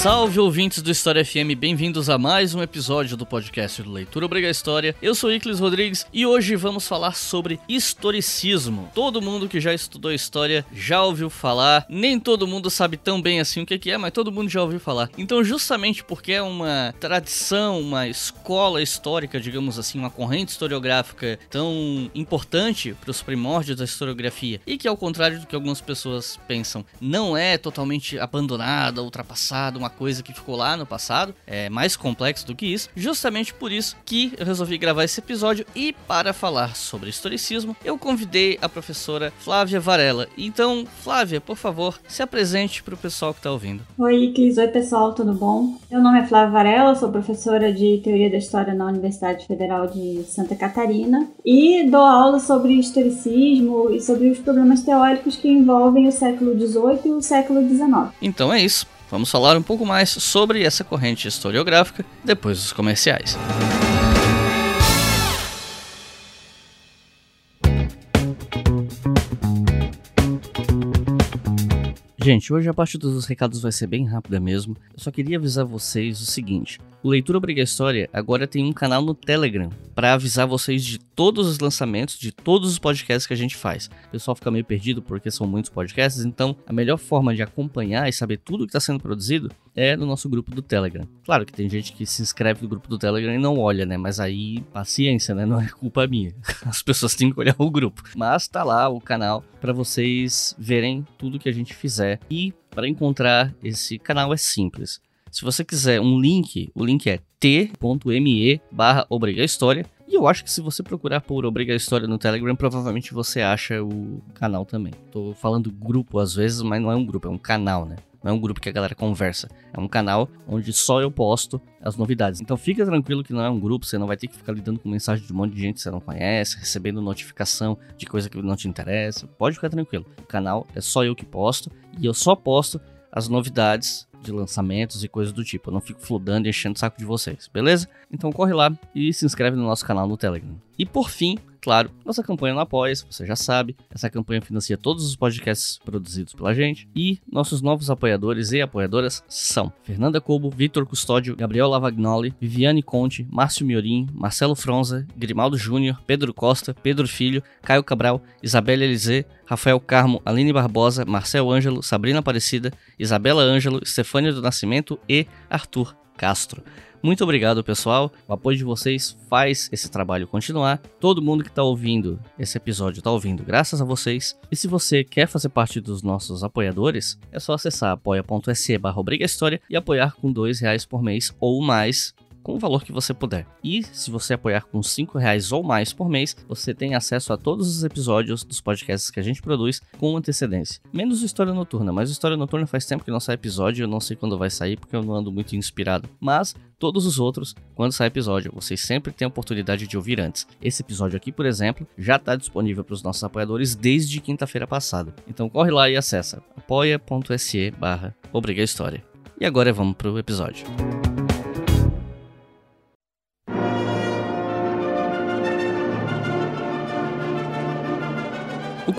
Salve ouvintes do História FM, bem-vindos a mais um episódio do podcast do Leitura Obriga História. Eu sou Iclis Rodrigues e hoje vamos falar sobre historicismo. Todo mundo que já estudou história já ouviu falar, nem todo mundo sabe tão bem assim o que é, mas todo mundo já ouviu falar. Então, justamente porque é uma tradição, uma escola histórica, digamos assim, uma corrente historiográfica tão importante para os primórdios da historiografia e que, ao contrário do que algumas pessoas pensam, não é totalmente abandonada, ultrapassada, uma coisa que ficou lá no passado, é mais complexo do que isso. Justamente por isso que eu resolvi gravar esse episódio e para falar sobre historicismo, eu convidei a professora Flávia Varela. Então, Flávia, por favor, se apresente para o pessoal que está ouvindo. Oi, Cris. Oi, pessoal, tudo bom? Meu nome é Flávia Varela, sou professora de Teoria da História na Universidade Federal de Santa Catarina e dou aula sobre historicismo e sobre os problemas teóricos que envolvem o século XVIII e o século XIX. Então é isso. Vamos falar um pouco mais sobre essa corrente historiográfica depois dos comerciais. Gente, hoje a parte dos recados vai ser bem rápida mesmo. Eu só queria avisar vocês o seguinte: o Leitura Obriga História agora tem um canal no Telegram para avisar vocês de todos os lançamentos, de todos os podcasts que a gente faz. O pessoal fica meio perdido porque são muitos podcasts, então a melhor forma de acompanhar e saber tudo que está sendo produzido é no nosso grupo do Telegram. Claro que tem gente que se inscreve no grupo do Telegram e não olha, né? Mas aí, paciência, né? Não é culpa minha. As pessoas têm que olhar o grupo. Mas tá lá o canal para vocês verem tudo que a gente fizer. E para encontrar esse canal é simples se você quiser um link, o link é t.me barra História. E eu acho que se você procurar por Obriga História no Telegram, provavelmente você acha o canal também. Tô falando grupo às vezes, mas não é um grupo, é um canal, né? Não é um grupo que a galera conversa. É um canal onde só eu posto as novidades. Então fica tranquilo que não é um grupo, você não vai ter que ficar lidando com mensagem de um monte de gente que você não conhece, recebendo notificação de coisa que não te interessa. Pode ficar tranquilo. O canal é só eu que posto e eu só posto as novidades de lançamentos e coisas do tipo. Eu não fico fludando e enchendo o saco de vocês, beleza? Então corre lá e se inscreve no nosso canal no Telegram. E por fim, claro, nossa campanha no apoia você já sabe. Essa campanha financia todos os podcasts produzidos pela gente. E nossos novos apoiadores e apoiadoras são Fernanda Cobo, Vitor Custódio, Gabriel Lavagnoli, Viviane Conte, Márcio Miorim, Marcelo Fronza, Grimaldo Júnior, Pedro Costa, Pedro Filho, Caio Cabral, Isabela Elizê, Rafael Carmo, Aline Barbosa, Marcel Ângelo, Sabrina Aparecida, Isabela Ângelo, Stefânia do Nascimento e Arthur Castro. Muito obrigado, pessoal. O apoio de vocês faz esse trabalho continuar. Todo mundo que está ouvindo esse episódio está ouvindo graças a vocês. E se você quer fazer parte dos nossos apoiadores, é só acessar apoia.se barra e apoiar com dois reais por mês ou mais com o valor que você puder. E se você apoiar com 5 reais ou mais por mês, você tem acesso a todos os episódios dos podcasts que a gente produz com antecedência. Menos o História Noturna, mas o História Noturna faz tempo que não sai episódio, eu não sei quando vai sair porque eu não ando muito inspirado. Mas todos os outros, quando sai episódio, vocês sempre têm a oportunidade de ouvir antes. Esse episódio aqui, por exemplo, já está disponível para os nossos apoiadores desde quinta-feira passada. Então corre lá e acessa apoia.se barra História. E agora vamos para o episódio.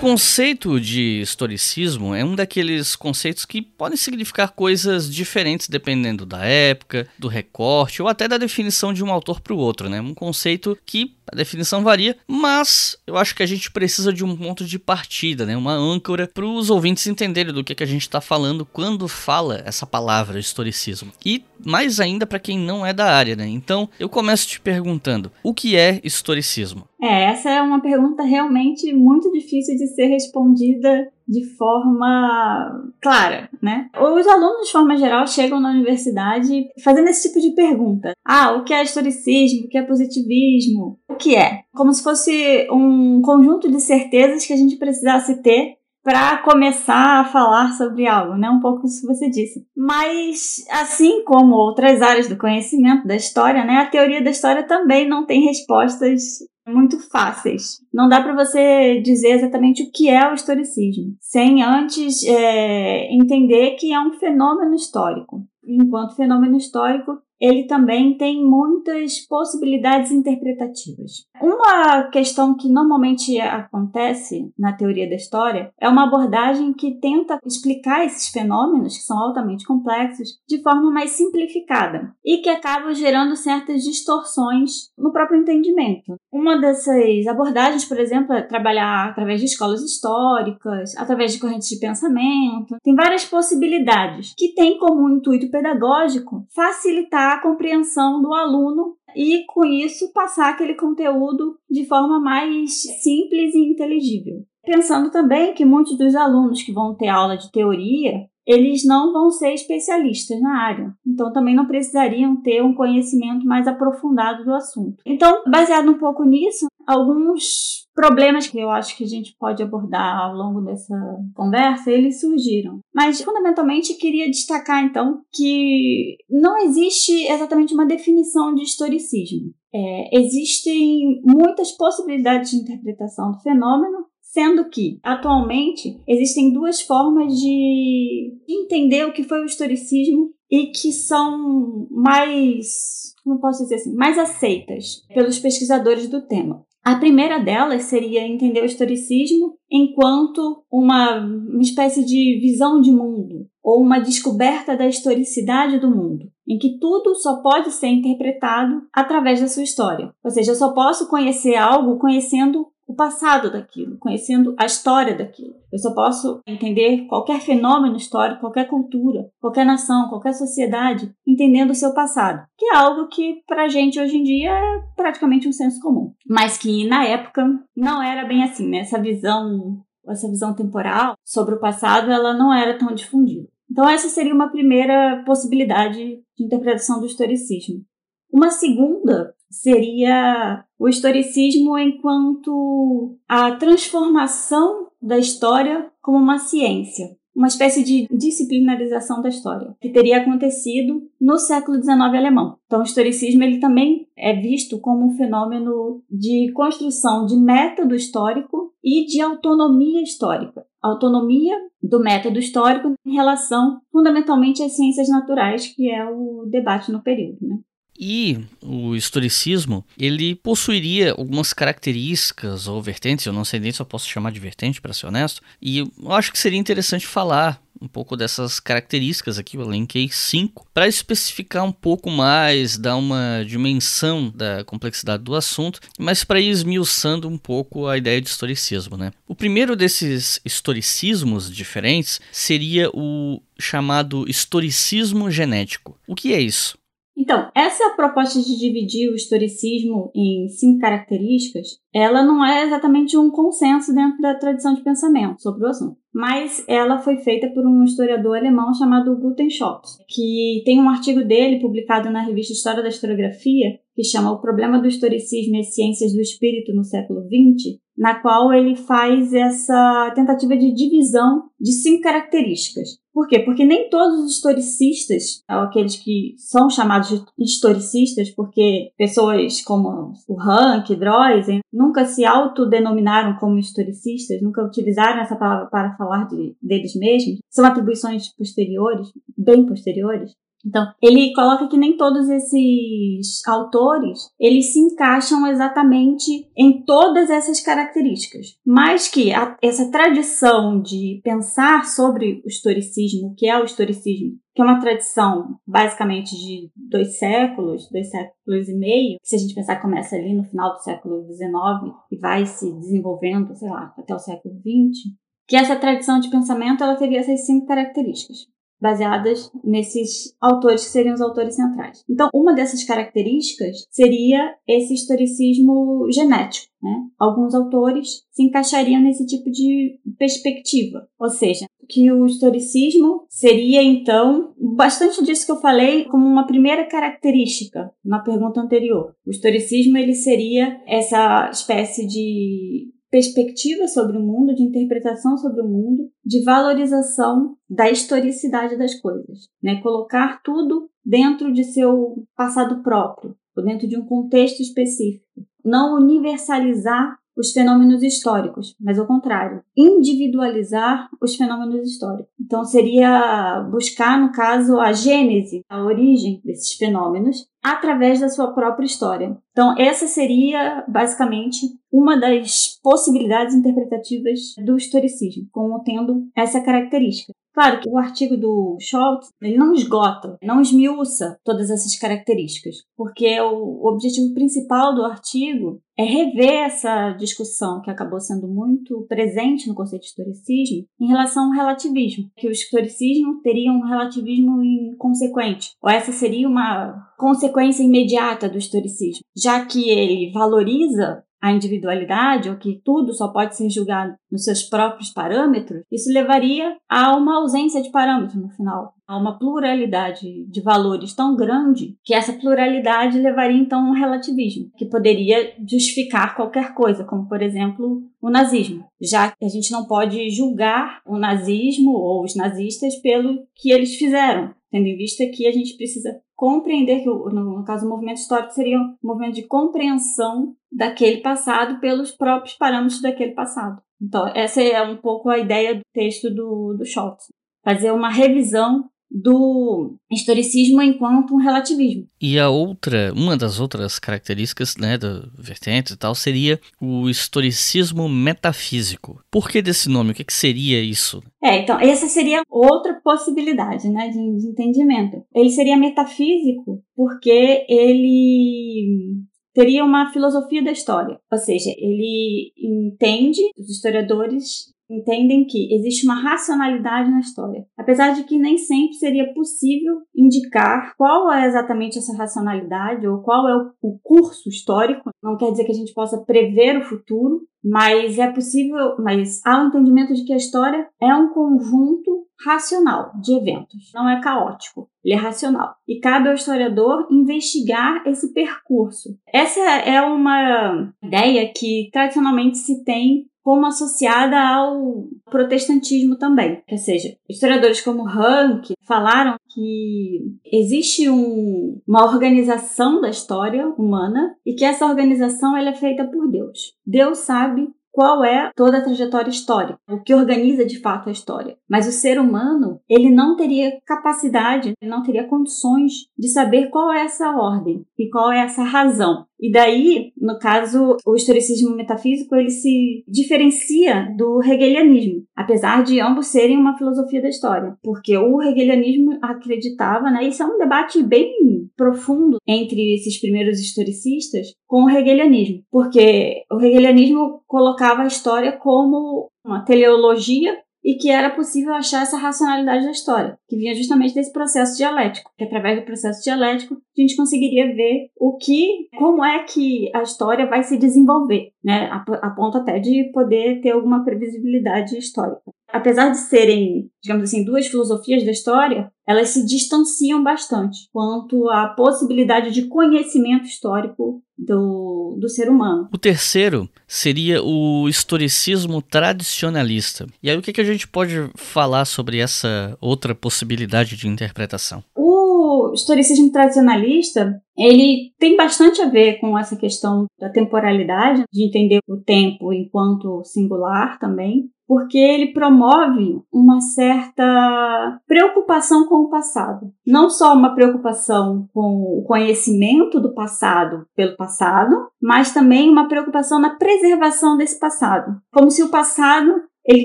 Conceito de historicismo é um daqueles conceitos que podem significar coisas diferentes dependendo da época, do recorte ou até da definição de um autor para o outro, né? Um conceito que a definição varia, mas eu acho que a gente precisa de um ponto de partida, né? Uma âncora para os ouvintes entenderem do que, que a gente está falando quando fala essa palavra historicismo. E mais ainda para quem não é da área, né? Então, eu começo te perguntando: o que é historicismo? É, essa é uma pergunta realmente muito difícil de ser respondida de forma clara, né? Os alunos, de forma geral, chegam na universidade fazendo esse tipo de pergunta. Ah, o que é historicismo? O que é positivismo? O que é? Como se fosse um conjunto de certezas que a gente precisasse ter para começar a falar sobre algo, né? Um pouco isso que você disse. Mas, assim como outras áreas do conhecimento da história, né? A teoria da história também não tem respostas muito fáceis. Não dá para você dizer exatamente o que é o historicismo, sem antes é, entender que é um fenômeno histórico. Enquanto fenômeno histórico, ele também tem muitas possibilidades interpretativas. Uma questão que normalmente acontece na teoria da história é uma abordagem que tenta explicar esses fenômenos, que são altamente complexos, de forma mais simplificada e que acaba gerando certas distorções no próprio entendimento. Uma dessas abordagens, por exemplo, é trabalhar através de escolas históricas, através de correntes de pensamento. Tem várias possibilidades que têm como intuito pedagógico facilitar a compreensão do aluno e, com isso, passar aquele conteúdo de forma mais simples e inteligível. Pensando também que muitos dos alunos que vão ter aula de teoria eles não vão ser especialistas na área, então também não precisariam ter um conhecimento mais aprofundado do assunto. Então, baseado um pouco nisso, alguns problemas que eu acho que a gente pode abordar ao longo dessa conversa, eles surgiram. Mas fundamentalmente queria destacar então que não existe exatamente uma definição de historicismo. É, existem muitas possibilidades de interpretação do fenômeno Sendo que, atualmente, existem duas formas de entender o que foi o historicismo e que são mais, como posso dizer assim, mais aceitas pelos pesquisadores do tema. A primeira delas seria entender o historicismo enquanto uma, uma espécie de visão de mundo ou uma descoberta da historicidade do mundo, em que tudo só pode ser interpretado através da sua história. Ou seja, eu só posso conhecer algo conhecendo o passado daquilo, conhecendo a história daquilo. Eu só posso entender qualquer fenômeno histórico, qualquer cultura, qualquer nação, qualquer sociedade, entendendo o seu passado, que é algo que para a gente hoje em dia é praticamente um senso comum, mas que na época não era bem assim, né? Essa visão, essa visão temporal sobre o passado, ela não era tão difundida. Então essa seria uma primeira possibilidade de interpretação do historicismo. Uma segunda seria o historicismo enquanto a transformação da história como uma ciência, uma espécie de disciplinarização da história, que teria acontecido no século XIX alemão. Então, o historicismo ele também é visto como um fenômeno de construção de método histórico e de autonomia histórica. Autonomia do método histórico em relação fundamentalmente às ciências naturais, que é o debate no período. Né? E o historicismo, ele possuiria algumas características ou vertentes, eu não sei nem se eu posso chamar de vertente, para ser honesto, e eu acho que seria interessante falar um pouco dessas características aqui, eu elenquei cinco, para especificar um pouco mais, dar uma dimensão da complexidade do assunto, mas para ir esmiuçando um pouco a ideia de historicismo, né? O primeiro desses historicismos diferentes seria o chamado historicismo genético. O que é isso? Então, essa proposta de dividir o historicismo em cinco características, ela não é exatamente um consenso dentro da tradição de pensamento sobre o assunto, mas ela foi feita por um historiador alemão chamado Guten Schott, que tem um artigo dele publicado na revista História da Historiografia, que chama O Problema do Historicismo e as Ciências do Espírito no Século XX, na qual ele faz essa tentativa de divisão de cinco características. Por quê? Porque nem todos os historicistas, aqueles que são chamados de historicistas, porque pessoas como o Rank, Droysen, nunca se autodenominaram como historicistas, nunca utilizaram essa palavra para falar de, deles mesmos, são atribuições posteriores, bem posteriores. Então, ele coloca que nem todos esses autores, eles se encaixam exatamente em todas essas características, mas que a, essa tradição de pensar sobre o historicismo, que é o historicismo, que é uma tradição basicamente de dois séculos, dois séculos e meio, se a gente pensar começa ali no final do século XIX e vai se desenvolvendo, sei lá, até o século XX, que essa tradição de pensamento ela teria essas cinco características baseadas nesses autores que seriam os autores centrais. Então, uma dessas características seria esse historicismo genético. Né? Alguns autores se encaixariam nesse tipo de perspectiva, ou seja, que o historicismo seria então bastante disso que eu falei como uma primeira característica na pergunta anterior. O historicismo ele seria essa espécie de perspectiva sobre o mundo, de interpretação sobre o mundo, de valorização da historicidade das coisas, né? Colocar tudo dentro de seu passado próprio, ou dentro de um contexto específico. Não universalizar os fenômenos históricos, mas ao contrário, individualizar os fenômenos históricos. Então seria buscar, no caso, a gênese, a origem desses fenômenos através da sua própria história. Então essa seria basicamente uma das possibilidades interpretativas do historicismo, como tendo essa característica. Claro que o artigo do Schultz ele não esgota, não esmiuça todas essas características, porque o objetivo principal do artigo é rever essa discussão que acabou sendo muito presente no conceito de historicismo em relação ao relativismo, que o historicismo teria um relativismo inconsequente, ou essa seria uma consequência imediata do historicismo, já que ele valoriza a individualidade, ou que tudo só pode ser julgado nos seus próprios parâmetros, isso levaria a uma ausência de parâmetros no final, a uma pluralidade de valores tão grande que essa pluralidade levaria então a um relativismo, que poderia justificar qualquer coisa, como por exemplo o nazismo, já que a gente não pode julgar o nazismo ou os nazistas pelo que eles fizeram, tendo em vista que a gente precisa compreender que, no caso, o movimento histórico seria um movimento de compreensão daquele passado pelos próprios parâmetros daquele passado. Então, essa é um pouco a ideia do texto do, do Schultz. Fazer uma revisão do historicismo enquanto um relativismo. E a outra, uma das outras características, né, da vertente e tal, seria o historicismo metafísico. Por que desse nome? O que, que seria isso? É, então, essa seria outra possibilidade, né, de, de entendimento. Ele seria metafísico porque ele teria uma filosofia da história, ou seja, ele entende, os historiadores entendem que existe uma racionalidade na história. Apesar de que nem sempre seria possível indicar qual é exatamente essa racionalidade ou qual é o curso histórico, não quer dizer que a gente possa prever o futuro, mas é possível, mas há o um entendimento de que a história é um conjunto racional de eventos, não é caótico, ele é racional. E cabe ao historiador investigar esse percurso. Essa é uma ideia que tradicionalmente se tem como associada ao protestantismo também. Ou seja, historiadores como Rank falaram que existe um, uma organização da história humana e que essa organização ela é feita por Deus. Deus sabe qual é toda a trajetória histórica, o que organiza de fato a história. Mas o ser humano, ele não teria capacidade, ele não teria condições de saber qual é essa ordem e qual é essa razão. E daí, no caso, o historicismo metafísico, ele se diferencia do hegelianismo, apesar de ambos serem uma filosofia da história, porque o hegelianismo acreditava, né, isso é um debate bem profundo entre esses primeiros historicistas com o hegelianismo, porque o hegelianismo colocava a história como uma teleologia e que era possível achar essa racionalidade da história, que vinha justamente desse processo dialético, que através do processo dialético a gente conseguiria ver o que, como é que a história vai se desenvolver, né, a, a ponto até de poder ter alguma previsibilidade histórica. Apesar de serem, digamos assim, duas filosofias da história, elas se distanciam bastante quanto à possibilidade de conhecimento histórico do, do ser humano. O terceiro seria o historicismo tradicionalista. E aí, o que, que a gente pode falar sobre essa outra possibilidade de interpretação? O historicismo tradicionalista ele tem bastante a ver com essa questão da temporalidade, de entender o tempo enquanto singular também, porque ele promove uma certa preocupação com o passado. Não só uma preocupação com o conhecimento do passado pelo passado, mas também uma preocupação na preservação desse passado. Como se o passado ele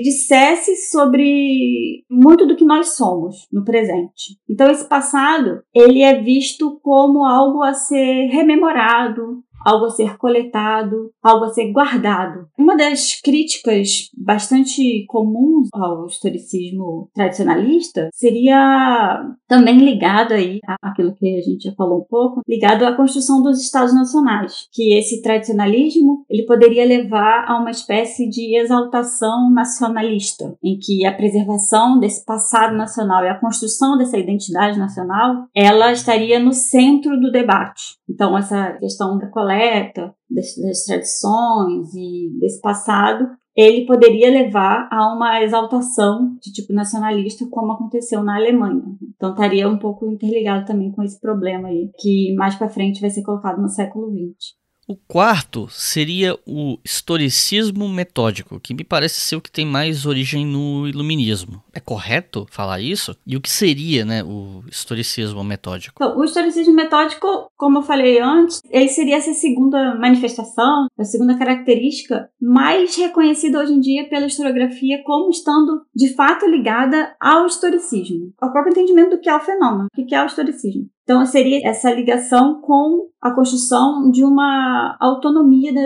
dissesse sobre muito do que nós somos no presente. Então esse passado, ele é visto como algo a ser rememorado, algo a ser coletado, algo a ser guardado. Uma das críticas bastante comuns ao historicismo tradicionalista seria também ligado aí àquilo que a gente já falou um pouco, ligado à construção dos estados nacionais, que esse tradicionalismo ele poderia levar a uma espécie de exaltação nacionalista, em que a preservação desse passado nacional e a construção dessa identidade nacional, ela estaria no centro do debate. Então essa questão da coleta, das, das tradições e desse passado, ele poderia levar a uma exaltação de tipo nacionalista, como aconteceu na Alemanha. Então estaria um pouco interligado também com esse problema aí, que mais para frente vai ser colocado no século XX. O quarto seria o historicismo metódico, que me parece ser o que tem mais origem no iluminismo. É correto falar isso? E o que seria, né, o historicismo metódico? Então, o historicismo metódico, como eu falei antes, ele seria essa segunda manifestação, a segunda característica mais reconhecida hoje em dia pela historiografia como estando de fato ligada ao historicismo, ao próprio entendimento do que é o fenômeno, o que é o historicismo. Então, seria essa ligação com a construção de uma autonomia da,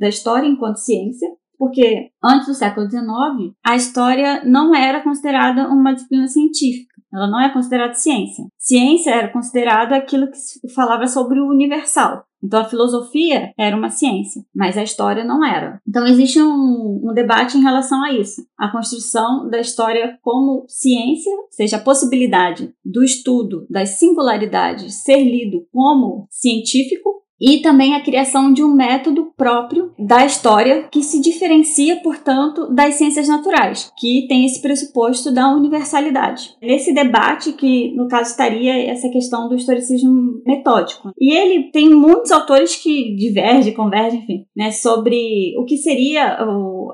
da história enquanto ciência, porque antes do século XIX, a história não era considerada uma disciplina científica. Ela não é considerada ciência. Ciência era considerada aquilo que falava sobre o universal. Então a filosofia era uma ciência, mas a história não era. Então existe um, um, debate em relação a isso. A construção da história como ciência, ou seja, a possibilidade do estudo das singularidades ser lido como científico e também a criação de um método próprio da história que se diferencia, portanto, das ciências naturais, que tem esse pressuposto da universalidade. Nesse debate que, no caso, estaria essa questão do historicismo metódico. E ele tem muitos autores que divergem, convergem, enfim, né, sobre o que seria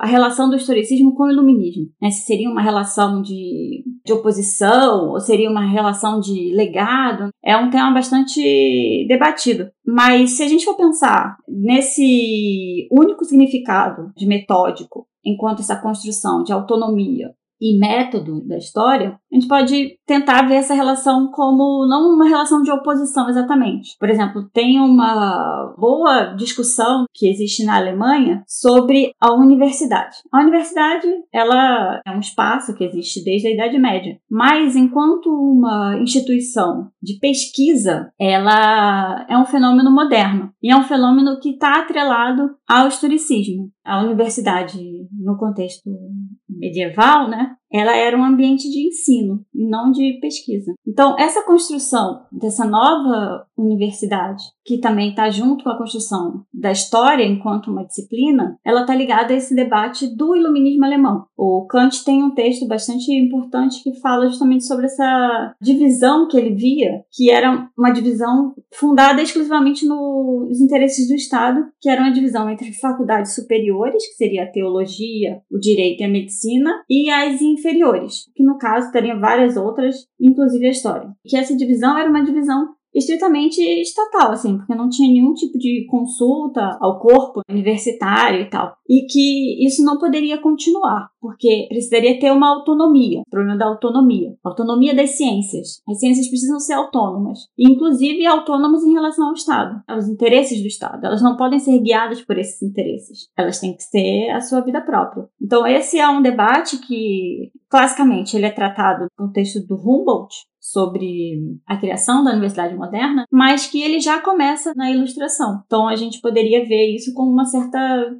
a relação do historicismo com o iluminismo. Né, se seria uma relação de, de oposição ou seria uma relação de legado. É um tema bastante debatido. Mas se a gente for pensar nesse único significado de metódico, enquanto essa construção de autonomia e método da história, a gente pode tentar ver essa relação como não uma relação de oposição exatamente. Por exemplo, tem uma boa discussão que existe na Alemanha sobre a universidade. A universidade, ela é um espaço que existe desde a Idade Média, mas enquanto uma instituição de pesquisa, ela é um fenômeno moderno e é um fenômeno que está atrelado ao historicismo. A universidade, no contexto medieval, né, ela era um ambiente de ensino e não de pesquisa. Então, essa construção dessa nova universidade, que também está junto com a construção da história enquanto uma disciplina, ela está ligada a esse debate do iluminismo alemão. O Kant tem um texto bastante importante que fala justamente sobre essa divisão que ele via, que era uma divisão fundada exclusivamente nos interesses do Estado, que era uma divisão entre faculdades superiores, que seria a teologia, o direito e a medicina, e as inferiores, que no caso teriam várias outras, inclusive a história. Que essa divisão era uma divisão estritamente estatal, assim, porque não tinha nenhum tipo de consulta ao corpo universitário e tal. E que isso não poderia continuar, porque precisaria ter uma autonomia, o problema da autonomia, autonomia das ciências. As ciências precisam ser autônomas, inclusive autônomas em relação ao Estado, aos interesses do Estado. Elas não podem ser guiadas por esses interesses. Elas têm que ter a sua vida própria. Então esse é um debate que classicamente ele é tratado no texto do Humboldt, sobre a criação da universidade moderna, mas que ele já começa na ilustração. Então a gente poderia ver isso como uma certa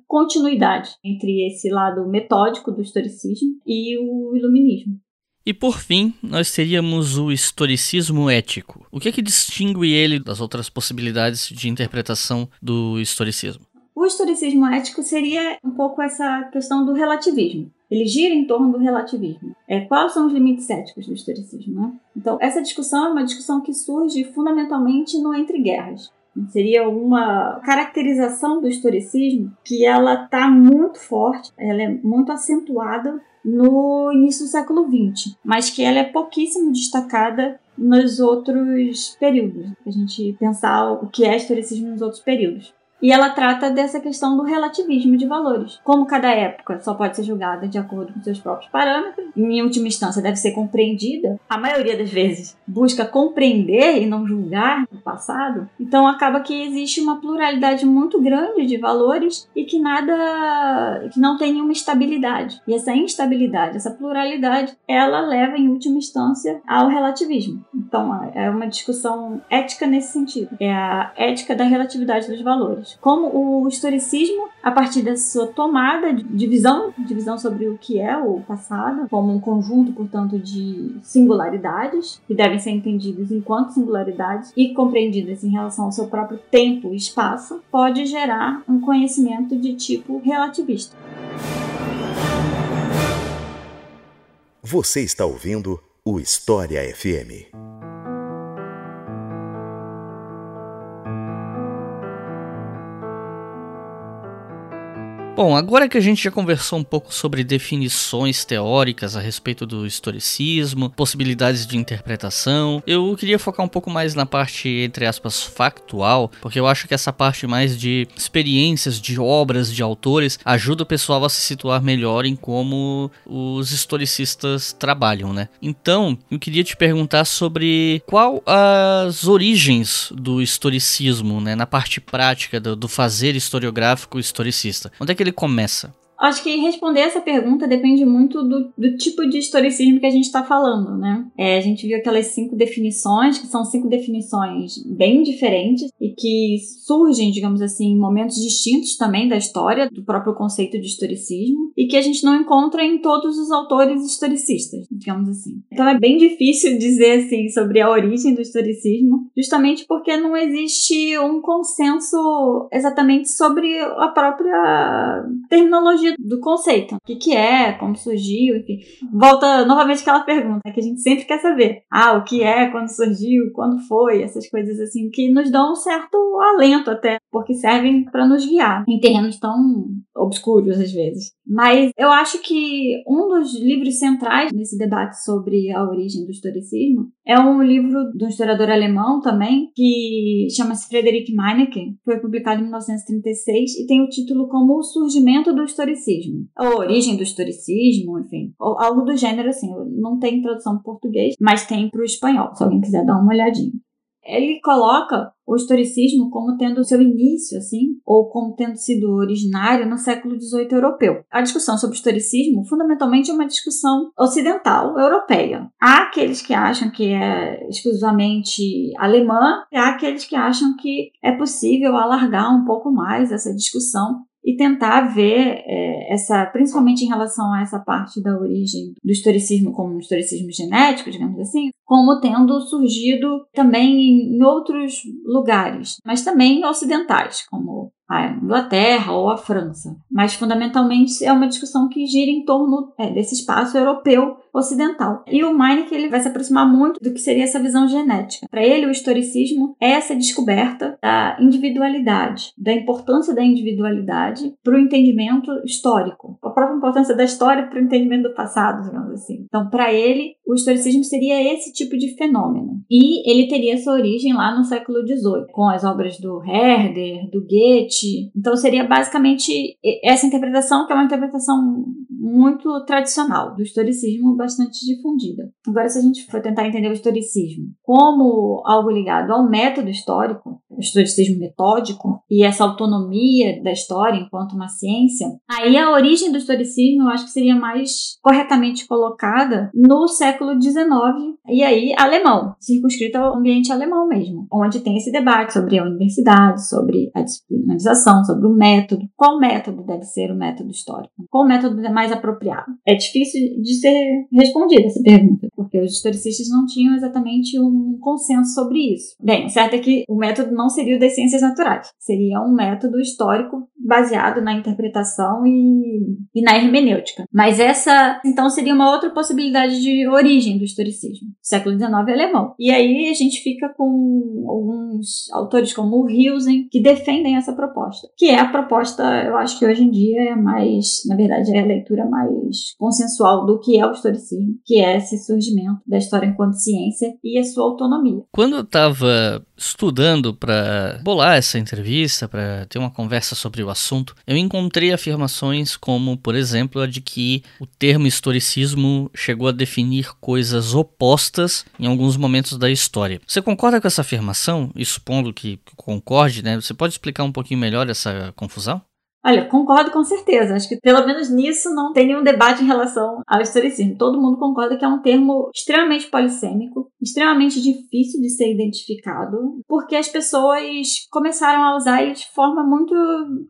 continuidade entre esse lado metódico do historicismo e o iluminismo. E por fim, nós teríamos o historicismo ético. O que é que distingue ele das outras possibilidades de interpretação do historicismo? O historicismo ético seria um pouco essa questão do relativismo. Ele gira em torno do relativismo. É, quais são os limites éticos do historicismo? Né? Então, essa discussão é uma discussão que surge fundamentalmente no Entre Guerras. Seria uma caracterização do historicismo que ela está muito forte, ela é muito acentuada no início do século XX, mas que ela é pouquíssimo destacada nos outros períodos. A gente pensar o que é historicismo nos outros períodos. E ela trata dessa questão do relativismo de valores. Como cada época só pode ser julgada de acordo com seus próprios parâmetros, em última instância deve ser compreendida, a maioria das vezes busca compreender e não julgar o passado, então acaba que existe uma pluralidade muito grande de valores e que nada. que não tem nenhuma estabilidade. E essa instabilidade, essa pluralidade, ela leva em última instância ao relativismo. Então é uma discussão ética nesse sentido. É a ética da relatividade dos valores como o historicismo, a partir da sua tomada de visão, de visão sobre o que é o passado, como um conjunto, portanto, de singularidades, que devem ser entendidas enquanto singularidades e compreendidas em relação ao seu próprio tempo e espaço, pode gerar um conhecimento de tipo relativista. Você está ouvindo o História FM. Bom, agora que a gente já conversou um pouco sobre definições teóricas a respeito do historicismo, possibilidades de interpretação, eu queria focar um pouco mais na parte, entre aspas, factual, porque eu acho que essa parte mais de experiências, de obras, de autores, ajuda o pessoal a se situar melhor em como os historicistas trabalham, né? Então, eu queria te perguntar sobre qual as origens do historicismo, né, na parte prática do, do fazer historiográfico historicista. Onde é que ele ele começa? Acho que responder essa pergunta depende muito do, do tipo de historicismo que a gente está falando, né? É, a gente viu aquelas cinco definições, que são cinco definições bem diferentes e que surgem, digamos assim, em momentos distintos também da história, do próprio conceito de historicismo, e que a gente não encontra em todos os autores historicistas, digamos assim. Então é bem difícil dizer, assim, sobre a origem do historicismo, justamente porque não existe um consenso exatamente sobre a própria terminologia do conceito. O que, que é, como surgiu, enfim. Volta novamente aquela pergunta que a gente sempre quer saber. Ah, o que é, quando surgiu, quando foi, essas coisas assim, que nos dão um certo alento até, porque servem para nos guiar em terrenos tão obscuros às vezes. Mas eu acho que um dos livros centrais nesse debate sobre a origem do historicismo é um livro de um historiador alemão também, que chama-se Friedrich Meinecke, foi publicado em 1936 e tem o título como O Surgimento do Historicismo, a origem do historicismo, enfim, algo do gênero assim. Não tem tradução para português, mas tem para o espanhol, se alguém quiser dar uma olhadinha ele coloca o historicismo como tendo seu início, assim, ou como tendo sido originário no século XVIII europeu. A discussão sobre o historicismo, fundamentalmente, é uma discussão ocidental, europeia. Há aqueles que acham que é exclusivamente alemã, e há aqueles que acham que é possível alargar um pouco mais essa discussão e tentar ver é, essa, principalmente em relação a essa parte da origem do historicismo como um historicismo genético, digamos assim, como tendo surgido também em outros lugares, mas também ocidentais, como a Inglaterra ou a França. Mas fundamentalmente é uma discussão que gira em torno é, desse espaço europeu ocidental. E o Meineke ele vai se aproximar muito do que seria essa visão genética. Para ele, o historicismo é essa descoberta da individualidade, da importância da individualidade para o entendimento histórico, a própria importância da história para o entendimento do passado, digamos assim. Então, para ele, o historicismo seria esse tipo de fenômeno. E ele teria sua origem lá no século XVIII, com as obras do Herder, do Goethe. Então, seria basicamente essa interpretação, que é uma interpretação muito tradicional do historicismo, bastante difundida. Agora, se a gente for tentar entender o historicismo como algo ligado ao método histórico, historicismo metódico e essa autonomia da história enquanto uma ciência, aí a origem do historicismo eu acho que seria mais corretamente colocada no século XIX e aí alemão, circunscrito ao ambiente alemão mesmo, onde tem esse debate sobre a universidade, sobre a disciplinarização, sobre o método. Qual método deve ser o método histórico? Qual método é mais apropriado? É difícil de ser respondida essa pergunta, porque os historicistas não tinham exatamente um consenso sobre isso. Bem, certo é que o método não seria o das ciências naturais, seria um método histórico baseado na interpretação e, e na hermenêutica. Mas essa, então, seria uma outra possibilidade de origem do historicismo. Século XIX é alemão. E aí a gente fica com alguns autores como o Hilsen, que defendem essa proposta, que é a proposta, eu acho que hoje em dia é mais, na verdade, é a leitura mais consensual do que é o historicismo, que é esse surgimento da história enquanto ciência e a sua autonomia. Quando eu estava estudando para bolar essa entrevista, para ter uma conversa sobre o assunto, eu encontrei afirmações como, por exemplo, a de que o termo historicismo chegou a definir coisas opostas em alguns momentos da história. Você concorda com essa afirmação? E supondo que concorde, né? Você pode explicar um pouquinho melhor essa confusão? Olha, concordo com certeza. Acho que pelo menos nisso não tem nenhum debate em relação ao historicismo. Todo mundo concorda que é um termo extremamente polissêmico, extremamente difícil de ser identificado, porque as pessoas começaram a usar ele de forma muito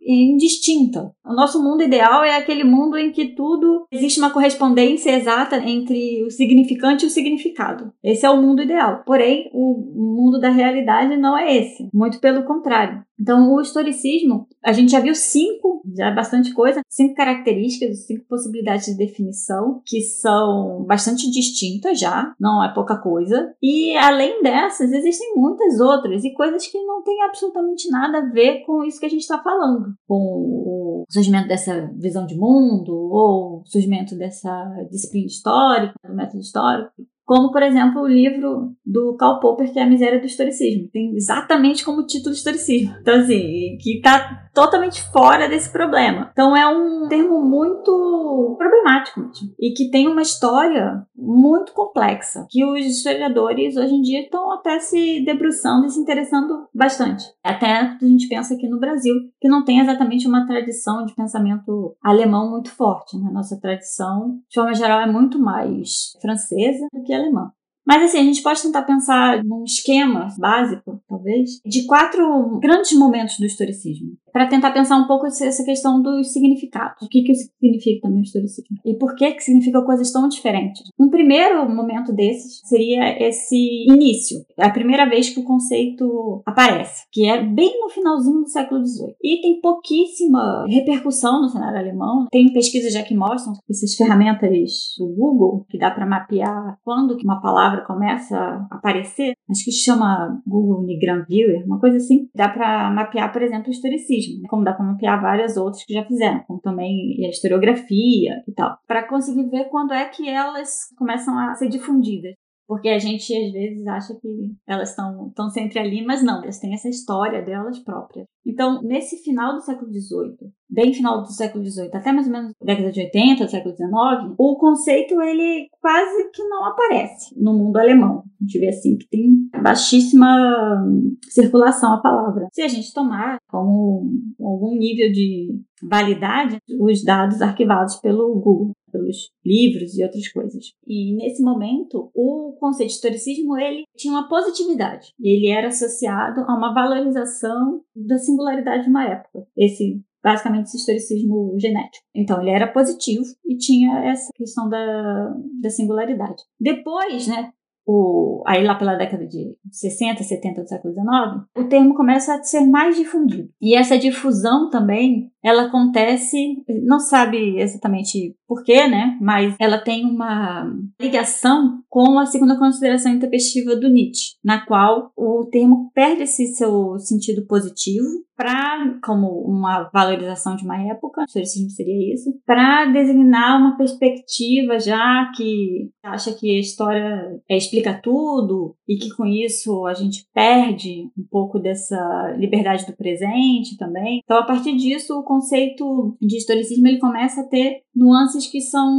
indistinta. O nosso mundo ideal é aquele mundo em que tudo existe uma correspondência exata entre o significante e o significado. Esse é o mundo ideal. Porém, o mundo da realidade não é esse. Muito pelo contrário. Então, o historicismo A gente já viu cinco, já é bastante coisa, cinco características, cinco possibilidades de definição que são bastante distintas já, não é pouca coisa. E além dessas, existem muitas outras e coisas que não têm absolutamente nada a ver com isso que a gente está falando, com o surgimento dessa visão de mundo ou surgimento dessa disciplina histórica, do método histórico como, por exemplo, o livro do Karl Popper, que é A Miséria do Historicismo. Tem exatamente como título historicismo. Então, assim, que está totalmente fora desse problema. Então, é um termo muito problemático mesmo. E que tem uma história muito complexa, que os historiadores hoje em dia estão até se debruçando e se interessando bastante. Até a gente pensa aqui no Brasil, que não tem exatamente uma tradição de pensamento alemão muito forte. Né? Nossa tradição, de forma geral, é muito mais francesa do que alemã. Mas assim, a gente pode tentar pensar num esquema básico, talvez, de quatro grandes momentos do historicismo para tentar pensar um pouco essa questão dos significados. O que, que significa também o historicismo? E por que, que significa coisas tão diferentes? Um primeiro momento desses seria esse início. É a primeira vez que o conceito aparece, que é bem no finalzinho do século XVIII. E tem pouquíssima repercussão no cenário alemão. Tem pesquisas já que mostram essas ferramentas do Google, que dá para mapear quando uma palavra começa a aparecer. Acho que chama Google Nigram Viewer, uma coisa assim. Dá para mapear, por exemplo, o historicismo jornalismo, como dá para mapear várias outras que já fizeram, como também a historiografia e tal, para conseguir ver quando é que elas começam a ser difundidas. Porque a gente às vezes acha que elas estão tão sempre ali, mas não, elas têm essa história delas próprias. Então, nesse final do século XVIII, bem final do século XVIII, até mais ou menos década de 80, século XIX, o conceito ele quase que não aparece no mundo alemão. A gente vê assim que tem baixíssima circulação a palavra. Se a gente tomar como algum nível de validade os dados arquivados pelo Google, pelos livros e outras coisas. E nesse momento, o conceito de historicismo ele tinha uma positividade. Ele era associado a uma valorização da singularidade de uma época. Esse basicamente esse historicismo genético. Então ele era positivo e tinha essa questão da, da singularidade. Depois, né, o, aí lá pela década de 60, 70 do século XIX, o termo começa a ser mais difundido. E essa difusão também, ela acontece, não sabe exatamente porquê, né? Mas ela tem uma ligação com a segunda consideração intempestiva do Nietzsche, na qual o termo perde esse seu sentido positivo para como uma valorização de uma época, o historicismo seria isso, para designar uma perspectiva já que acha que a história explica tudo e que com isso a gente perde um pouco dessa liberdade do presente também. Então, a partir disso, o conceito de historicismo ele começa a ter nuances que são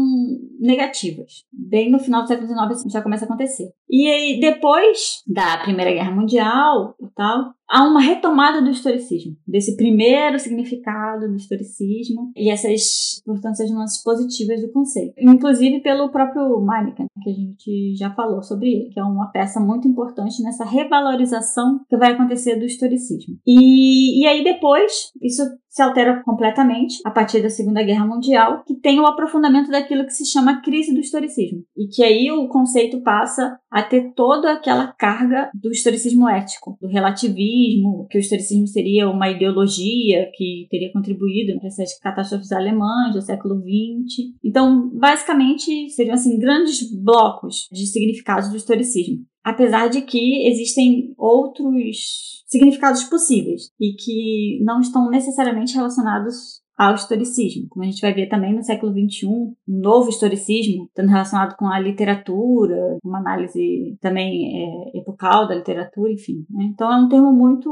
negativas. Bem no final do século XIX isso já começa a acontecer. E aí, depois da Primeira Guerra Mundial e tal, há uma retomada do historicismo, desse primeiro significado do historicismo e essas, portanto, essas nuances positivas do conceito. Inclusive pelo próprio Meineken, que a gente já falou sobre ele, que é uma peça muito importante nessa revalorização que vai acontecer do historicismo. E, e aí depois, isso se altera completamente a partir da Segunda Guerra Mundial, que tem o aprofundamento daquilo que se chama crise do historicismo. E que aí o conceito passa ter toda aquela carga do historicismo ético, do relativismo, que o historicismo seria uma ideologia que teria contribuído para essas catástrofes alemãs do século XX. Então, basicamente, seriam assim grandes blocos de significados do historicismo. Apesar de que existem outros significados possíveis e que não estão necessariamente relacionados ao historicismo, como a gente vai ver também no século XXI, um novo historicismo, estando relacionado com a literatura, uma análise também é, epocal da literatura, enfim. Né? Então é um termo muito,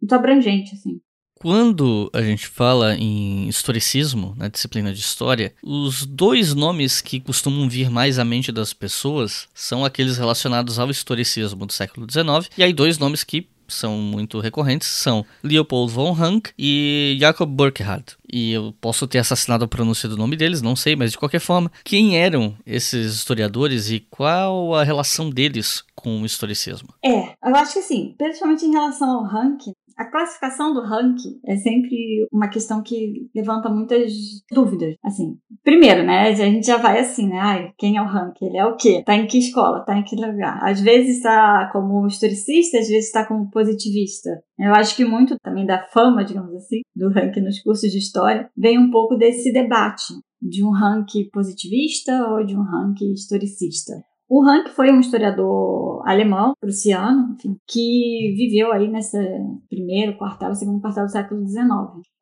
muito abrangente, assim. Quando a gente fala em historicismo, na disciplina de história, os dois nomes que costumam vir mais à mente das pessoas são aqueles relacionados ao historicismo do século XIX, e aí dois nomes que são muito recorrentes são Leopold von Ranke e Jacob Burckhardt. E eu posso ter assassinado a pronúncia do nome deles, não sei, mas de qualquer forma, quem eram esses historiadores e qual a relação deles com o historicismo? É, eu acho que assim, principalmente em relação ao Ranke, A classificação do rank é sempre uma questão que levanta muitas dúvidas. Assim, primeiro, né, a gente já vai assim, né? Ai, quem é o rank? Ele é o quê? Tá em que escola? Tá em que lugar? Às vezes está como historicista, às vezes está como positivista. Eu acho que muito também da fama, digamos assim, do rank nos cursos de história, vem um pouco desse debate de um rank positivista ou de um rank historicista. O Rank foi um historiador alemão, prussiano, enfim, que viveu aí nesse primeiro quartal, segundo quartal do século XIX.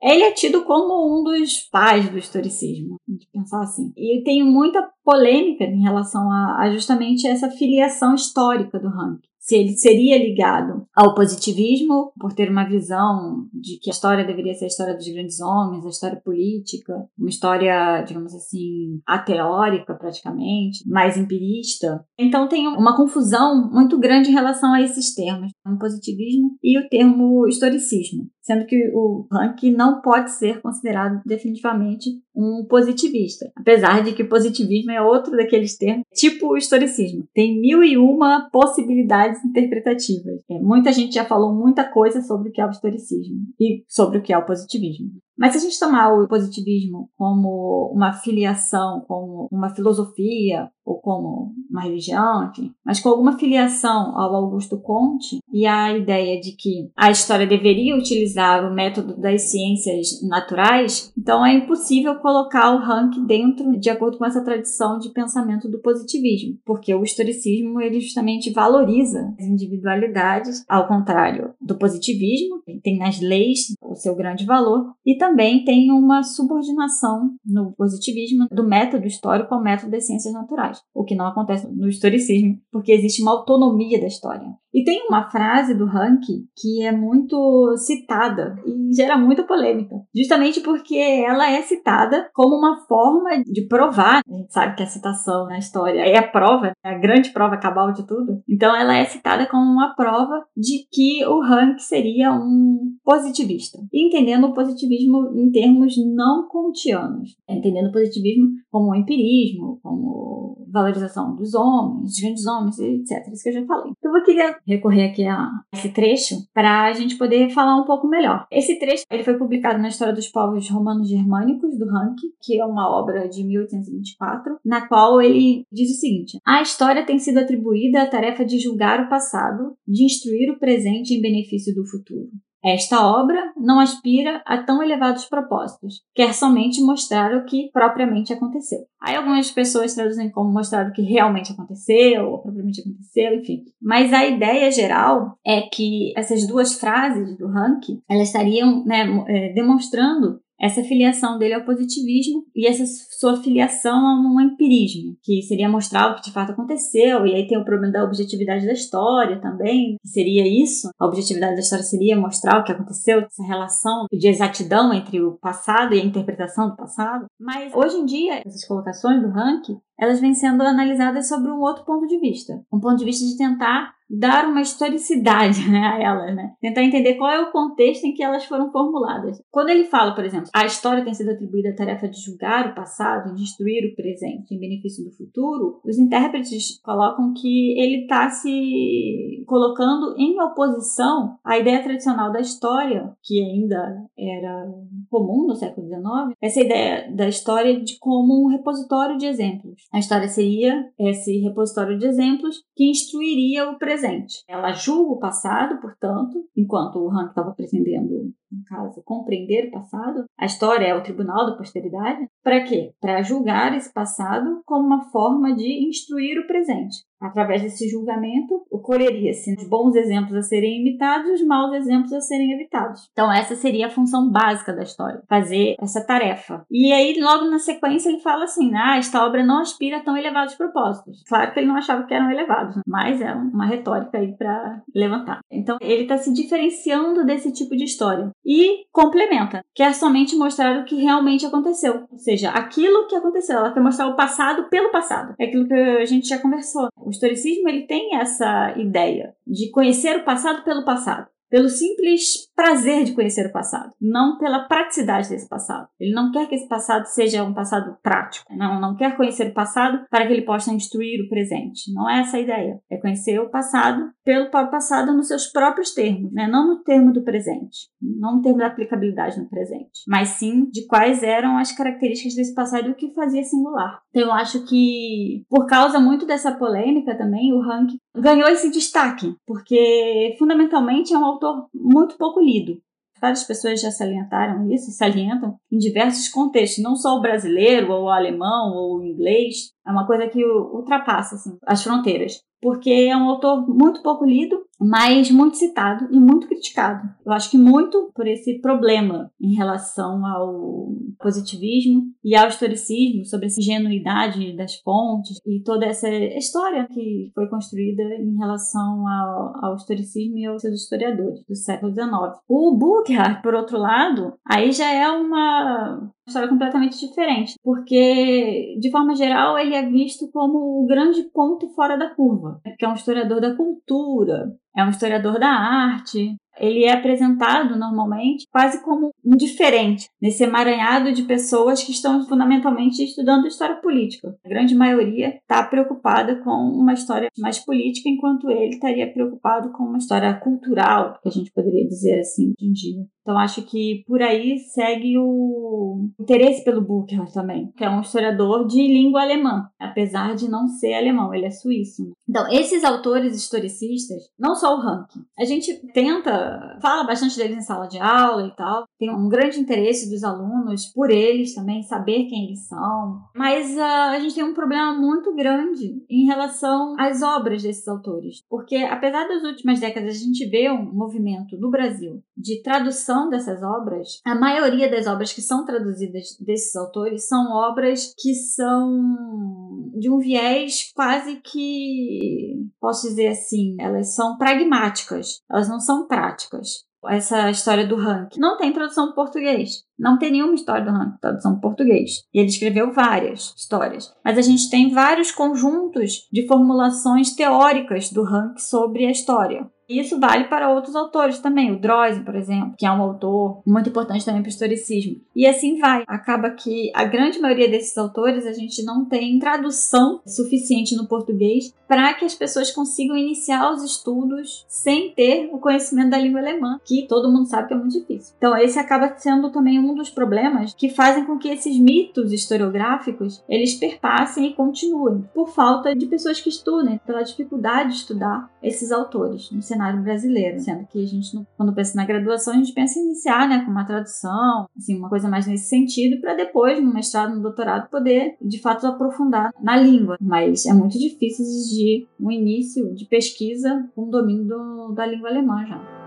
Ele é tido como um dos pais do historicismo, gente pensar assim. E tem muita polêmica em relação a, a justamente essa filiação histórica do Rank se ele seria ligado ao positivismo, por ter uma visão de que a história deveria ser a história dos grandes homens, a história política, uma história, digamos assim, ateórica praticamente, mais empirista. Então tem uma confusão muito grande em relação a esses termos, o positivismo e o termo historicismo sendo que o Rank não pode ser considerado definitivamente um positivista, apesar de que positivismo é outro daqueles termos, tipo o historicismo. Tem mil e uma possibilidades interpretativas. É, muita gente já falou muita coisa sobre o que é o historicismo e sobre o que é o positivismo. Mas se a gente tomar o positivismo como uma filiação, como uma filosofia, ou como uma religião, enfim, mas com alguma filiação ao Augusto Comte e a ideia de que a história deveria utilizar o método das ciências naturais, então é impossível colocar o Rank dentro de acordo com essa tradição de pensamento do positivismo, porque o historicismo ele justamente valoriza as individualidades, ao contrário do positivismo, tem nas leis o seu grande valor e também tem uma subordinação no positivismo do método histórico ao método das ciências naturais, o que não acontece no historicismo, porque existe uma autonomia da história. E tem uma frase do Rank que é muito citada e gera muita polêmica, justamente porque ela é citada como uma forma de provar. A gente sabe que a citação na história é a prova, é a grande prova cabal de tudo. Então ela é citada como uma prova de que o Rank seria um positivista, entendendo o positivismo em termos não kantianos, entendendo o positivismo como um empirismo, como valorização dos homens, dos grandes homens, etc. Isso que eu já falei. Então eu queria recorrer aqui a esse trecho para a gente poder falar um pouco melhor. Esse trecho ele foi publicado na História dos Povos Romanos Germânicos, do Rank, que é uma obra de 1824, na qual ele diz o seguinte: A história tem sido atribuída à tarefa de julgar o passado, de instruir o presente em benefício do futuro. Esta obra não aspira a tão elevados propósitos, quer somente mostrar o que propriamente aconteceu. Aí algumas pessoas traduzem como mostrar o que realmente aconteceu, ou propriamente aconteceu, enfim. Mas a ideia geral é que essas duas frases do Rank, elas estariam né, é, demonstrando essa filiação dele ao positivismo e essa sua filiação a um empirismo, que seria mostrar o que de fato aconteceu, e aí tem o problema da objetividade da história também, que seria isso. A objetividade da história seria mostrar o que aconteceu, essa relação de exatidão entre o passado e a interpretação do passado. Mas hoje em dia, essas colocações do Rank, elas vêm sendo analisadas sobre um outro ponto de vista, um ponto de vista de tentar dar uma historicidade né, a elas, né? Tentar entender qual é o contexto em que elas foram formuladas. Quando ele fala, por exemplo, a história tem sido atribuída à tarefa de julgar o passado e destruir o presente em benefício do futuro, os intérpretes colocam que ele está se colocando em oposição à ideia tradicional da história, que ainda era comum no século XIX, essa ideia da história de como um repositório de exemplos. A história seria esse repositório de exemplos que instruiria o presente. Ela julga o passado, portanto, enquanto o Rank estava pretendendo, no caso, compreender o passado, a história é o tribunal da posteridade. Para quê? Para julgar esse passado como uma forma de instruir o presente. Através desse julgamento, colheria-se os bons exemplos a serem imitados e os maus exemplos a serem evitados. Então, essa seria a função básica da história, fazer essa tarefa. E aí, logo na sequência, ele fala assim: ah, esta obra não aspira a tão elevados propósitos. Claro que ele não achava que eram elevados, mas é uma retórica aí para levantar. Então, ele está se diferenciando desse tipo de história e complementa, quer somente mostrar o que realmente aconteceu, ou seja, aquilo que aconteceu. Ela quer mostrar o passado pelo passado. É aquilo que a gente já conversou. O historicismo ele tem essa ideia de conhecer o passado pelo passado. pelo simples prazer de conhecer o passado, não pela praticidade desse passado. Ele não quer que esse passado seja um passado prático, não, não quer conhecer o passado para que ele possa instruir o presente. Não é essa a ideia. É conhecer o passado pelo passado nos seus próprios termos, né? não no termo do presente, não no termo da aplicabilidade no presente, mas sim de quais eram as características desse passado e o que fazia singular. Então eu acho que por causa muito dessa polêmica também, o Rank ganhou esse destaque, porque fundamentalmente é um autor muito pouco lido. Várias pessoas já salientaram isso salientam em diversos contextos, não só o brasileiro, ou o alemão, ou o inglês. É uma coisa que ultrapassa assim, as fronteiras porque é um autor muito pouco lido, mas muito citado e muito criticado. Eu acho que muito por esse problema em relação ao positivismo e ao historicismo, sobre essa ingenuidade das fontes e toda essa história que foi construída em relação ao, ao historicismo e aos seus historiadores do século XIX. O Burkhardt, por outro lado, aí já é uma história completamente diferente, porque de forma geral ele é visto como o grande ponto fora da curva, que é um historiador da cultura, é um historiador da arte, ele é apresentado normalmente quase como um diferente nesse emaranhado de pessoas que estão fundamentalmente estudando história política. A grande maioria está preocupada com uma história mais política, enquanto ele estaria preocupado com uma história cultural, que a gente poderia dizer assim hoje em dia. Então acho que por aí segue o interesse pelo Bucher também, que é um historiador de língua alemã, apesar de não ser alemão, ele é suíço. Então esses autores historicistas, não só o Rank, a gente tenta, fala bastante deles em sala de aula e tal, tem um grande interesse dos alunos por eles também, saber quem eles são, mas uh, a gente tem um problema muito grande em relação às obras desses autores, porque apesar das últimas décadas a gente vê um movimento no Brasil de tradução tradução dessas obras, a maioria das obras que são traduzidas desses autores são obras que são de um viés quase que, posso dizer assim, elas são pragmáticas, elas não são práticas essa história do Rank. Não tem tradução em português. Não tem nenhuma história do Rank tradução em português. E ele escreveu várias histórias. Mas a gente tem vários conjuntos de formulações teóricas do Rank sobre a história. E isso vale para outros autores também, o Droysen, por exemplo, que é um autor muito importante também para o historicismo. E assim vai. Acaba que a grande maioria desses autores a gente não tem tradução suficiente no português para que as pessoas consigam iniciar os estudos sem ter o conhecimento da língua alemã, que todo mundo sabe que é muito difícil. Então esse acaba sendo também um dos problemas que fazem com que esses mitos historiográficos eles perpassem e continuem por falta de pessoas que estudem, pela dificuldade de estudar esses autores no cenário brasileiro, sendo que a gente, quando pensa na graduação, a gente pensa em iniciar, né, com uma tradução, assim, uma coisa mais nesse sentido, para depois, no mestrado, no doutorado, poder, de fato, aprofundar na língua. Mas é muito difícil exigir um início de pesquisa com domínio do, da língua alemã já.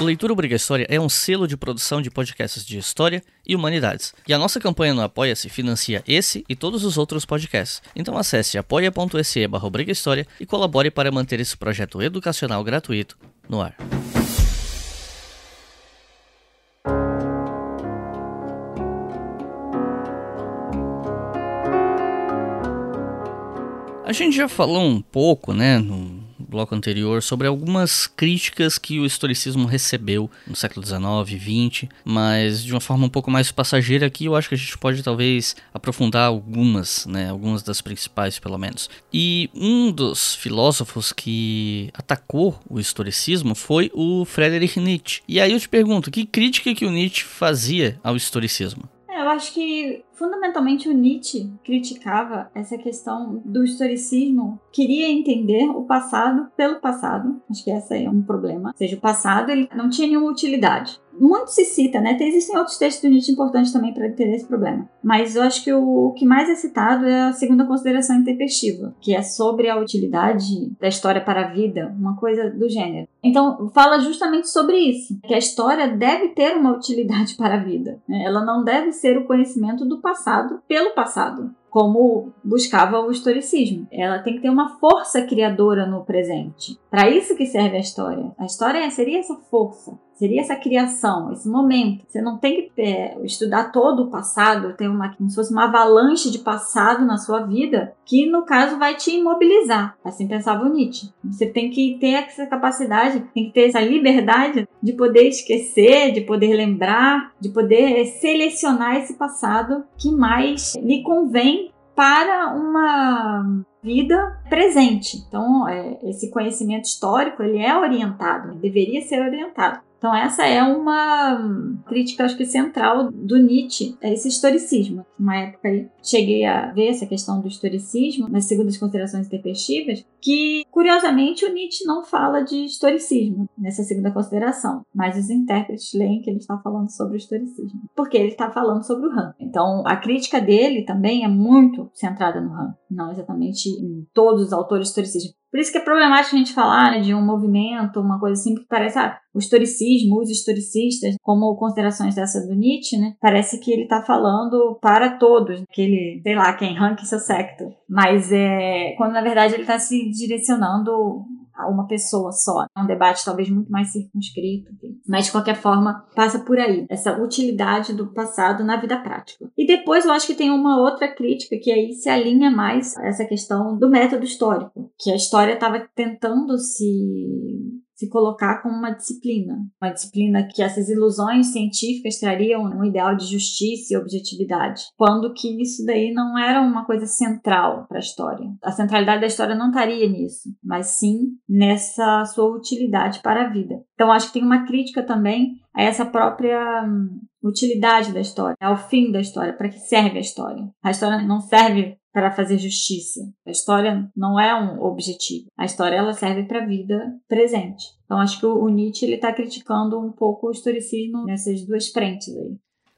O Leitura Obrigatória é um selo de produção de podcasts de história e humanidades. E a nossa campanha no Apoia-se financia esse e todos os outros podcasts. Então acesse apoia.se barra e colabore para manter esse projeto educacional gratuito no ar. A gente já falou um pouco, né, no bloco anterior sobre algumas críticas que o historicismo recebeu no século XIX XX, mas de uma forma um pouco mais passageira aqui eu acho que a gente pode talvez aprofundar algumas, né, algumas das principais pelo menos. E um dos filósofos que atacou o historicismo foi o Friedrich Nietzsche. E aí eu te pergunto, que crítica que o Nietzsche fazia ao historicismo? É, eu acho que Fundamentalmente, o Nietzsche criticava essa questão do historicismo, queria entender o passado pelo passado. Acho que esse é um problema. Ou seja, o passado ele não tinha nenhuma utilidade muito se cita, né? Existem outros textos do Nietzsche importantes também para entender esse problema. Mas eu acho que o, o, que mais é citado é a segunda consideração intempestiva, que é sobre a utilidade da história para a vida, uma coisa do gênero. Então, fala justamente sobre isso, que a história deve ter uma utilidade para a vida. Né? Ela não deve ser o conhecimento do passado pelo passado como buscava o historicismo. Ela tem que ter uma força criadora no presente. Para isso que serve a história. A história seria essa força seria essa criação, esse momento. Você não tem que é, estudar todo o passado, ter uma, como se fosse uma avalanche de passado na sua vida, que no caso vai te imobilizar. Assim pensava o Nietzsche. Você tem que ter essa capacidade, tem que ter essa liberdade de poder esquecer, de poder lembrar, de poder selecionar esse passado que mais lhe convém para uma vida presente. Então, é, esse conhecimento histórico ele é orientado, deveria ser orientado. Então essa é uma crítica, acho que central do Nietzsche, é esse historicismo. Uma época cheguei a ver essa questão do historicismo nas segundas considerações intempestivas, que curiosamente o Nietzsche não fala de historicismo nessa segunda consideração, mas os intérpretes leem que ele está falando sobre o historicismo, porque ele está falando sobre o Han. Então a crítica dele também é muito centrada no Han, não exatamente em todos os autores historicismo. Por isso que é problemático a gente falar né, de um movimento, uma coisa assim, que parece ah, o historicismo, os historicistas, como considerações dessa do Nietzsche, né? Parece que ele está falando para todos, que ele, sei lá, quem ranque seu secto. Mas é quando na verdade ele está se direcionando a uma pessoa só. É um debate talvez muito mais circunscrito, mas de qualquer forma passa por aí, essa utilidade do passado na vida prática. E depois eu acho que tem uma outra crítica que aí se alinha mais a essa questão do método histórico, que a história estava tentando se se colocar como uma disciplina, uma disciplina que essas ilusões científicas trariam um ideal de justiça e objetividade, quando que isso daí não era uma coisa central para a história. A centralidade da história não estaria nisso, mas sim nessa sua utilidade para a vida. Então acho que tem uma crítica também a essa própria hum, utilidade da história, ao fim da história, para que serve a história. A história não serve para fazer justiça. A história não é um objetivo. A história ela serve para a vida presente. Então acho que o Nietzsche ele está criticando um pouco o historicismo nessas duas frentes aí.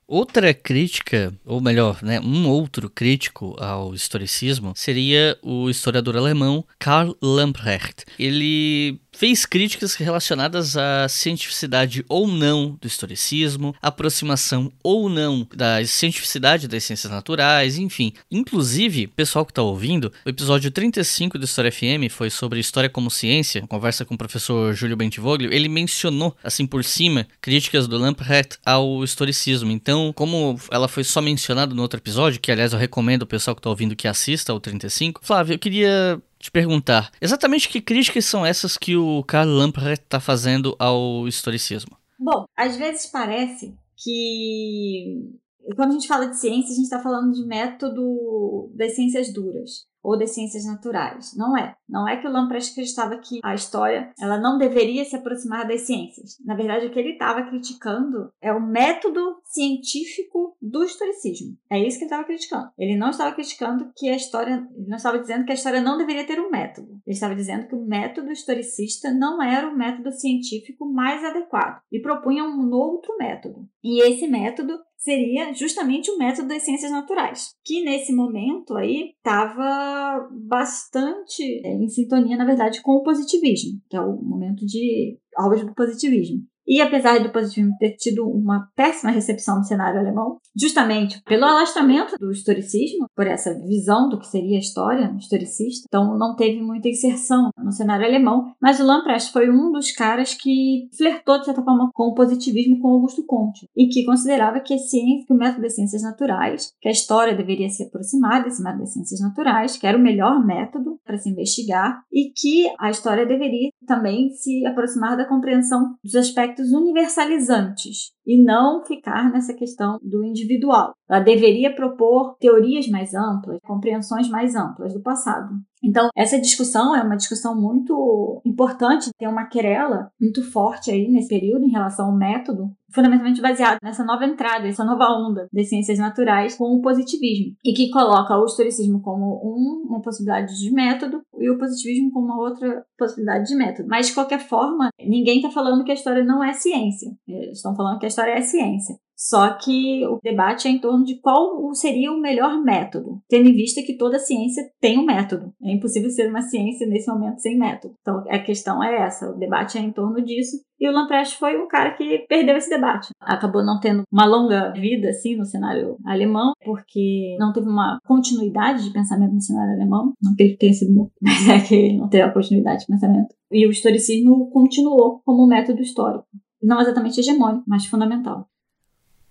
Outra crítica, ou melhor, né, um outro crítico ao historicismo seria o historiador alemão Karl Lamprecht. Ele fez críticas relacionadas à cientificidade ou não do historicismo, aproximação ou não da cientificidade das ciências naturais, enfim. Inclusive, pessoal que está ouvindo, o episódio 35 do História FM foi sobre História como Ciência, conversa com o professor Júlio Bentivoglio, ele mencionou, assim por cima, críticas do Lamprecht ao historicismo. Então, como ela foi só mencionada no outro episódio, que aliás eu recomendo o pessoal que está ouvindo que assista ao 35, Flávio, eu queria te perguntar, exatamente que críticas são essas que o Karl Lamprecht está fazendo ao historicismo? Bom, às vezes parece que quando a gente fala de ciência, a gente está falando de método das ciências duras ou das ciências naturais. Não é. Não é que o Lamprecht acreditava que a história ela não deveria se aproximar das ciências. Na verdade, o que ele estava criticando é o método científico do historicismo. É isso que ele estava criticando. Ele não estava criticando que a história, ele não estava dizendo que a história não deveria ter um método. Ele estava dizendo que o método historicista não era o método científico mais adequado e propunha um outro método. E esse método seria justamente o método das ciências naturais, que nesse momento aí estava bastante é, em sintonia, na verdade, com o positivismo, que é o momento de auge do positivismo. E apesar do positivismo ter tido uma péssima recepção no cenário alemão, justamente pelo alastramento do historicismo, por essa visão do que seria a história historicista, então não teve muita inserção no cenário alemão, mas o Lamprecht foi um dos caras que flertou, de certa forma, com o positivismo com Augusto Comte, e que considerava que, ciência, que o método das ciências naturais, que a história deveria se aproximar desse método das ciências naturais, que era o melhor método para se investigar, e que a história deveria também se aproximar da compreensão dos aspectos universalizantes e não ficar nessa questão do individual. Ela deveria propor teorias mais amplas, compreensões mais amplas do passado. Então, essa discussão é uma discussão muito importante, tem uma querela muito forte aí nesse período em relação ao método, fundamentalmente baseado nessa nova entrada, essa nova onda das ciências naturais com o positivismo, e que coloca o historicismo como um, uma possibilidade de método e o positivismo como uma outra possibilidade de método. Mas, de qualquer forma, ninguém está falando que a história não é ciência. Eles estão falando que a história é ciência. Só que o debate é em torno de qual seria o melhor método, tendo em vista que toda ciência tem um método. É impossível ser uma ciência nesse momento sem método. Então a questão é essa, o debate é em torno disso. E o Lamprecht foi um cara que perdeu esse debate. Acabou não tendo uma longa vida assim no cenário alemão, porque não teve uma continuidade de pensamento no cenário alemão. Não que ele tenha sido morto, mas é que não teve a continuidade de pensamento. E o historicismo continuou como método histórico. Não exatamente hegemônico, mas fundamental.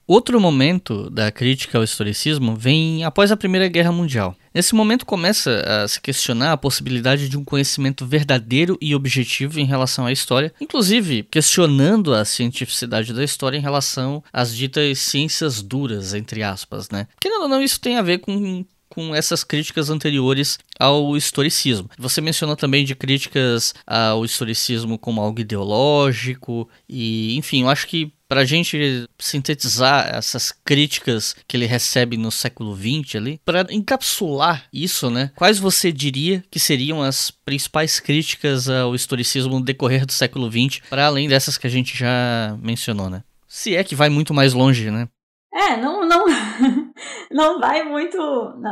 Outro momento da crítica ao historicismo vem após a Primeira Guerra Mundial. Nesse momento começa a se questionar a possibilidade de um conhecimento verdadeiro e objetivo em relação à história, inclusive questionando a cientificidade da história em relação às ditas ciências duras, entre aspas, né? Querendo ou não, isso tem a ver com com essas críticas anteriores ao historicismo. Você mencionou também de críticas ao historicismo como algo ideológico e, enfim, eu acho que para a gente sintetizar essas críticas que ele recebe no século XX ali, para encapsular isso, né? Quais você diria que seriam as principais críticas ao historicismo no decorrer do século XX, para além dessas que a gente já mencionou, né? Se é que vai muito mais longe, né? É, não, não, não vai muito,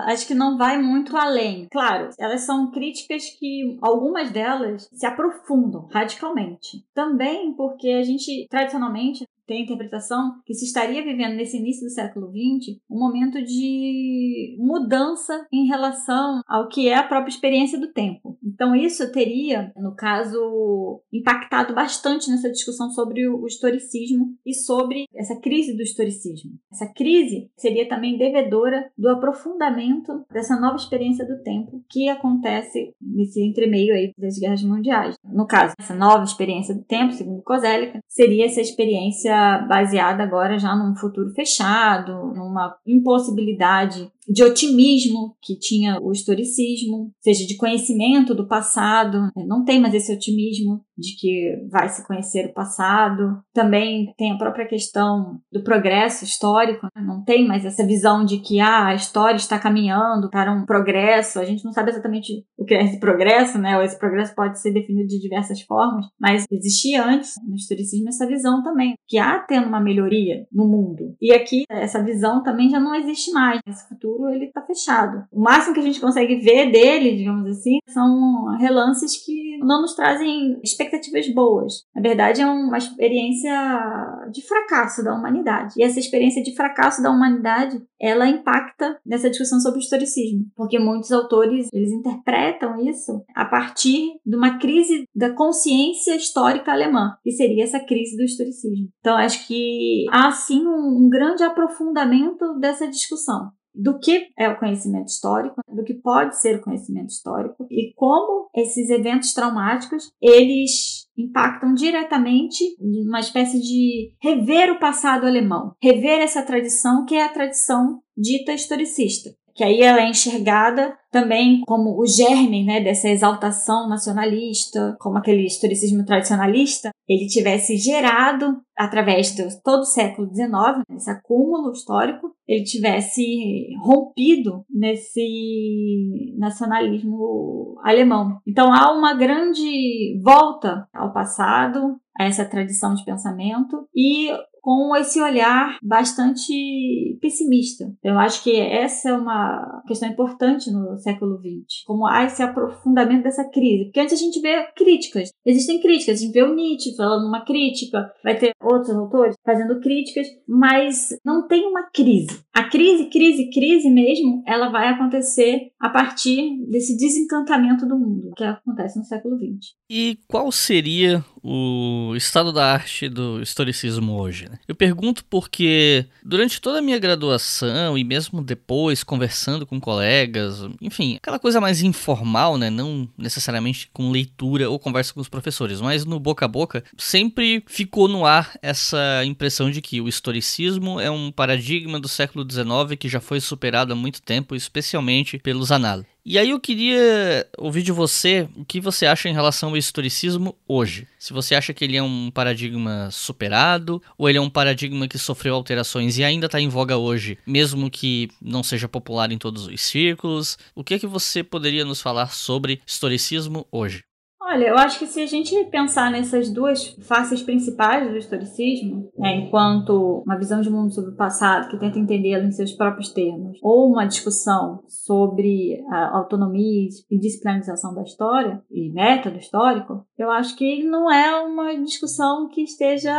acho que não vai muito além. Claro, elas são críticas que algumas delas se aprofundam radicalmente. Também porque a gente tradicionalmente tem a interpretação que se estaria vivendo nesse início do século XX um momento de mudança em relação ao que é a própria experiência do tempo. Então, isso teria, no caso, impactado bastante nessa discussão sobre o historicismo e sobre essa crise do historicismo. Essa crise seria também devedora do aprofundamento dessa nova experiência do tempo que acontece nesse entremeio aí das guerras mundiais. No caso, essa nova experiência do tempo, segundo Kozelek, seria essa experiência baseada agora já num futuro fechado, numa impossibilidade de otimismo que tinha o historicismo, seja de conhecimento do passado, né? não tem mais esse otimismo de que vai se conhecer o passado. Também tem a própria questão do progresso histórico, né? não tem mais essa visão de que ah, a história está caminhando para um progresso. A gente não sabe exatamente o que é esse progresso, né? Ou esse progresso pode ser definido de diversas formas, mas existia antes no historicismo essa visão também, que há tendo uma melhoria no mundo. E aqui essa visão também já não existe mais. Esse futuro futuro ele está fechado. O máximo que a gente consegue ver dele, digamos assim, são relances que não nos trazem expectativas boas. Na verdade, é uma experiência de fracasso da humanidade. E essa experiência de fracasso da humanidade, ela impacta nessa discussão sobre o historicismo, porque muitos autores eles interpretam isso a partir de uma crise da consciência histórica alemã, que seria essa crise do historicismo. Então, acho que há sim um, um grande aprofundamento dessa discussão do que é o conhecimento histórico, do que pode ser o conhecimento histórico e como esses eventos traumáticos eles impactam diretamente uma espécie de rever o passado alemão, rever essa tradição que é a tradição dita historicista que aí ela é enxergada também como o germe né, dessa exaltação nacionalista, como aquele historicismo tradicionalista, ele tivesse gerado através de todo o século XIX, esse acúmulo histórico, ele tivesse rompido nesse nacionalismo alemão. Então há uma grande volta ao passado, a essa tradição de pensamento e com esse olhar bastante pessimista. Eu acho que essa é uma questão importante no século XX, como há esse aprofundamento dessa crise. Porque antes a gente vê críticas, existem críticas, a gente vê o Nietzsche falando uma crítica, vai ter outros autores fazendo críticas, mas não tem uma crise. A crise, crise, crise mesmo, ela vai acontecer a partir desse desencantamento do mundo que acontece no século XX. E qual seria o estado da arte do historicismo hoje? Né? Eu pergunto porque durante toda a minha graduação e mesmo depois conversando com colegas, enfim, aquela coisa mais informal, né? Não necessariamente com leitura ou conversa com os professores, mas no boca a boca, sempre ficou no ar essa impressão de que o historicismo é um paradigma do século XIX que já foi superado há muito tempo, especialmente pelos análises. E aí eu queria ouvir de você o que você acha em relação ao historicismo hoje. Se você acha que ele é um paradigma superado, ou ele é um paradigma que sofreu alterações e ainda está em voga hoje, mesmo que não seja popular em todos os círculos. O que é que você poderia nos falar sobre historicismo hoje? Olha, eu acho que se a gente pensar nessas duas faces principais do historicismo, né, enquanto uma visão de mundo sobre o passado que tenta entendê-lo em seus próprios termos, ou uma discussão sobre a autonomia e disciplinarização da história e método histórico, eu acho que não é uma discussão que esteja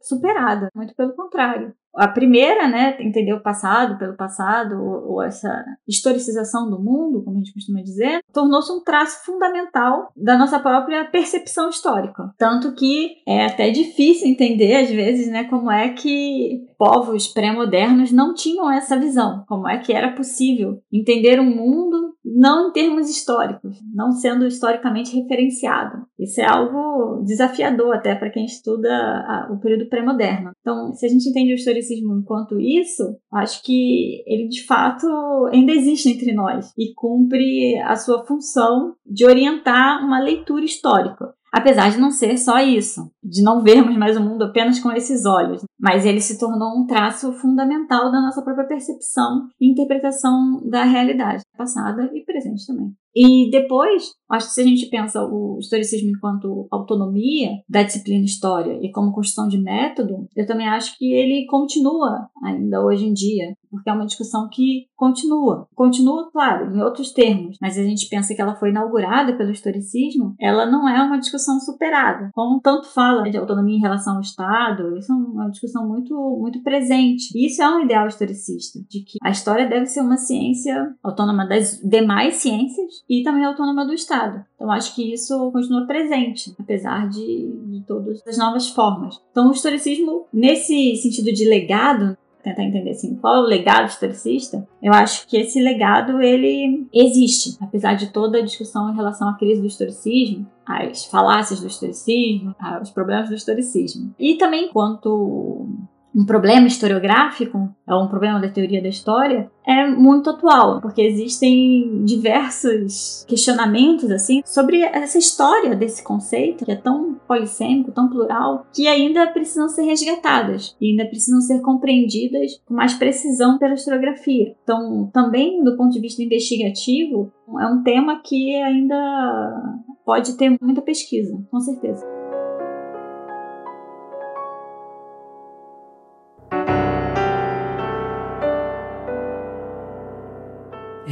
superada, muito pelo contrário. A primeira, né, entender o passado pelo passado, ou, ou essa historicização do mundo, como a gente costuma dizer, tornou-se um traço fundamental da nossa própria percepção histórica. Tanto que é até difícil entender, às vezes, né, como é que povos pré-modernos não tinham essa visão, como é que era possível entender um mundo não em termos históricos, não sendo historicamente referenciado. Isso é algo desafiador até para quem estuda a, o período pré-moderno. Então, se a gente entende o historicismo enquanto isso, acho que ele de fato ainda existe entre nós e cumpre a sua função de orientar uma leitura histórica apesar de não ser só isso, de não vermos mais o mundo apenas com esses olhos, mas ele se tornou um traço fundamental da nossa própria percepção e interpretação da realidade, passada e presente também. E depois, acho que se a gente pensa o historicismo enquanto autonomia da disciplina história e como construção de método, eu também acho que ele continua ainda hoje em dia, porque é uma discussão que continua. Continua, claro, em outros termos, mas a gente pensa que ela foi inaugurada pelo historicismo, ela não é uma discussão superada. Como tanto fala de autonomia em relação ao Estado, isso é uma discussão muito, muito presente. E isso é um ideal historicista, de que a história deve ser uma ciência autônoma das demais ciências e também autônoma do Estado. Então, acho que isso continua presente, apesar de, de todas as novas formas. Então, o historicismo, nesse sentido de legado, tentar entender assim, qual é o legado historicista, eu acho que esse legado ele existe, apesar de toda a discussão em relação à crise do historicismo, as falácias do historicismo, os problemas do historicismo. E também quanto um problema historiográfico, é um problema da teoria da história, é muito atual, porque existem diversos questionamentos assim sobre essa história desse conceito, que é tão polissêmico, tão plural, que ainda precisam ser resgatadas e ainda precisam ser compreendidas com mais precisão pela historiografia. Então, também do ponto de vista investigativo, é um tema que ainda pode ter muita pesquisa, com certeza.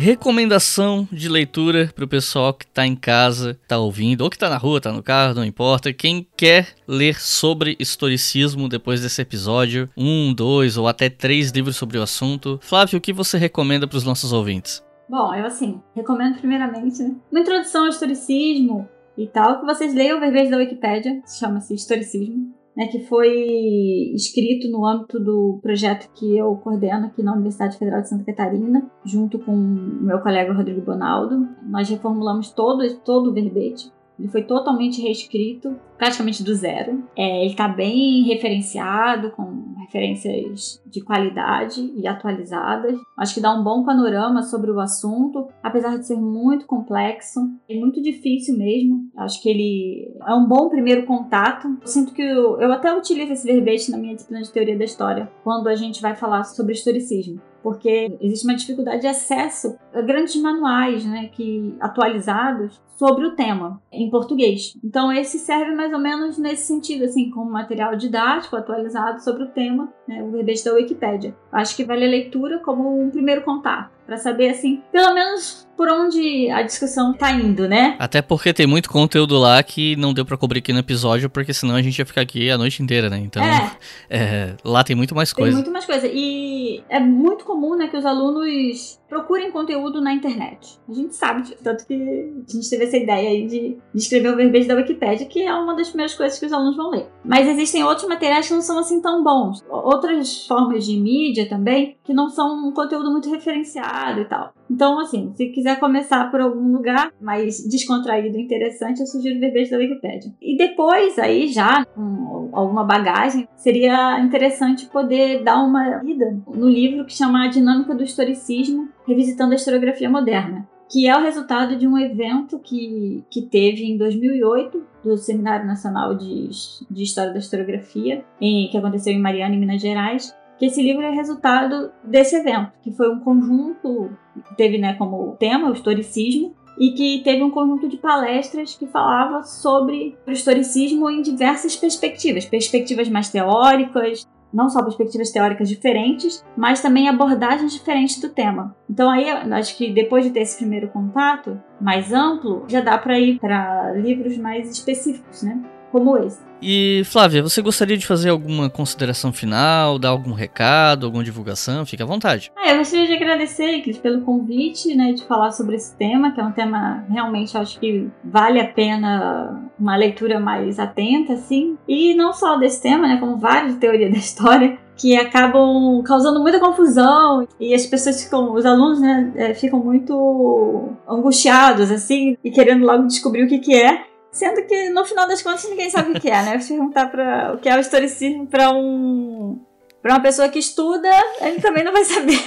Recomendação de leitura para o pessoal que está em casa, está ouvindo, ou que está na rua, está no carro, não importa. Quem quer ler sobre historicismo depois desse episódio, um, dois ou até três livros sobre o assunto. Flávio, o que você recomenda para os nossos ouvintes? Bom, eu assim, recomendo primeiramente né, uma introdução ao historicismo e tal, que vocês leiam o verbete da Wikipédia, chama-se Historicismo né, que foi escrito no âmbito do projeto que eu coordeno aqui na Universidade Federal de Santa Catarina, junto com meu colega Rodrigo Bonaldo. Nós reformulamos todo, todo o verbete ele foi totalmente reescrito, praticamente do zero. É, ele está bem referenciado, com referências de qualidade e atualizadas. Acho que dá um bom panorama sobre o assunto, apesar de ser muito complexo e muito difícil mesmo. Acho que ele é um bom primeiro contato. Sinto que eu, eu até utilizo esse verbete na minha disciplina de teoria da história, quando a gente vai falar sobre historicismo porque existe uma dificuldade de acesso a grandes manuais, né, que atualizados sobre o tema em português. Então esse serve mais ou menos nesse sentido, assim, como material didático atualizado sobre o tema, né, o verbete da Wikipédia. Acho que vale a leitura como um primeiro contato para saber assim, pelo menos por onde a discussão tá indo, né? Até porque tem muito conteúdo lá que não deu para cobrir aqui no episódio, porque senão a gente ia ficar aqui a noite inteira, né? Então, é. É, lá tem muito mais coisa. Tem muito mais coisa. E é muito comum, né, que os alunos procurem conteúdo na internet. A gente sabe tanto que a gente teve essa ideia aí de, de escrever o verbete da Wikipédia, que é uma das primeiras coisas que os alunos vão ler. Mas existem outros materiais que não são assim tão bons. Outras formas de mídia também, que não são um conteúdo muito referenciado e tal. Então, assim, se quiser começar por algum lugar mais descontraído e interessante, eu sugiro verbete da Wikipédia. E depois, aí já, com alguma bagagem, seria interessante poder dar uma lida no livro que chama A Dinâmica do Historicismo, revisitando a historiografia moderna, que é o resultado de um evento que, que teve em 2008 do Seminário Nacional de, de História da Historiografia, em, que aconteceu em Mariana, em Minas Gerais, que esse livro é resultado desse evento, que foi um conjunto, teve né, como tema o historicismo, e que teve um conjunto de palestras que falava sobre o historicismo em diversas perspectivas, perspectivas mais teóricas, não só perspectivas teóricas diferentes, mas também abordagens diferentes do tema. Então aí acho que depois de ter esse primeiro contato mais amplo, já dá para ir para livros mais específicos, né? Como esse. E Flávia, você gostaria de fazer alguma consideração final, dar algum recado, alguma divulgação? Fique à vontade. Ah, eu gostaria de agradecer, Cris, pelo convite, né, de falar sobre esse tema, que é um tema realmente acho que vale a pena uma leitura mais atenta, assim. E não só desse tema, né, como vários de teoria da história, que acabam causando muita confusão e as pessoas ficam, os alunos, né, é, ficam muito angustiados, assim, e querendo logo descobrir o que que é. Sendo que no final das contas ninguém sabe o que é, né? Se perguntar para o que é o historicismo para um uma pessoa que estuda, ele também não vai saber.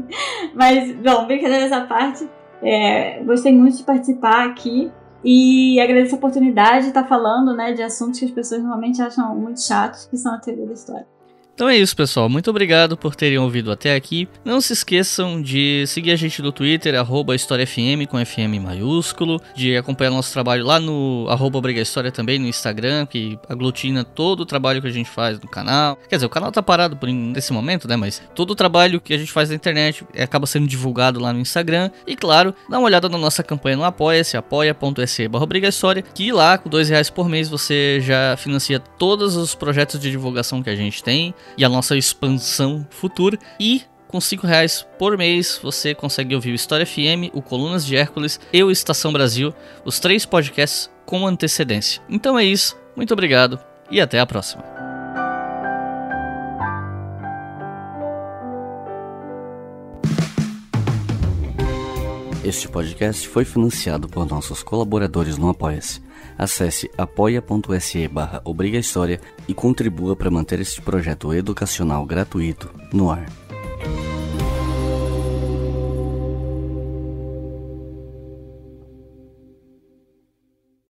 Mas, bom, brincadeira essa parte. É, gostei muito de participar aqui e agradeço a oportunidade de estar falando né, de assuntos que as pessoas normalmente acham muito chatos, que são a teoria da história. Então é isso, pessoal. Muito obrigado por terem ouvido até aqui. Não se esqueçam de seguir a gente no Twitter, arroba HistóriaFM, com FM maiúsculo, de acompanhar nosso trabalho lá no arroba Briga História também no Instagram, que aglutina todo o trabalho que a gente faz no canal. Quer dizer, o canal tá parado por nesse momento, né? Mas todo o trabalho que a gente faz na internet acaba sendo divulgado lá no Instagram. E claro, dá uma olhada na nossa campanha no Apoia-se, apoia.se barra que lá com dois reais por mês você já financia todos os projetos de divulgação que a gente tem e a nossa expansão futura. E com 5 reais por mês você consegue ouvir o História FM, o Colunas de Hércules e o Estação Brasil, os três podcasts com antecedência. Então é isso, muito obrigado e até a próxima. Este podcast foi financiado por nossos colaboradores no Apoia-se. Acesse apoia.se barra e contribua para manter este projeto educacional gratuito no ar.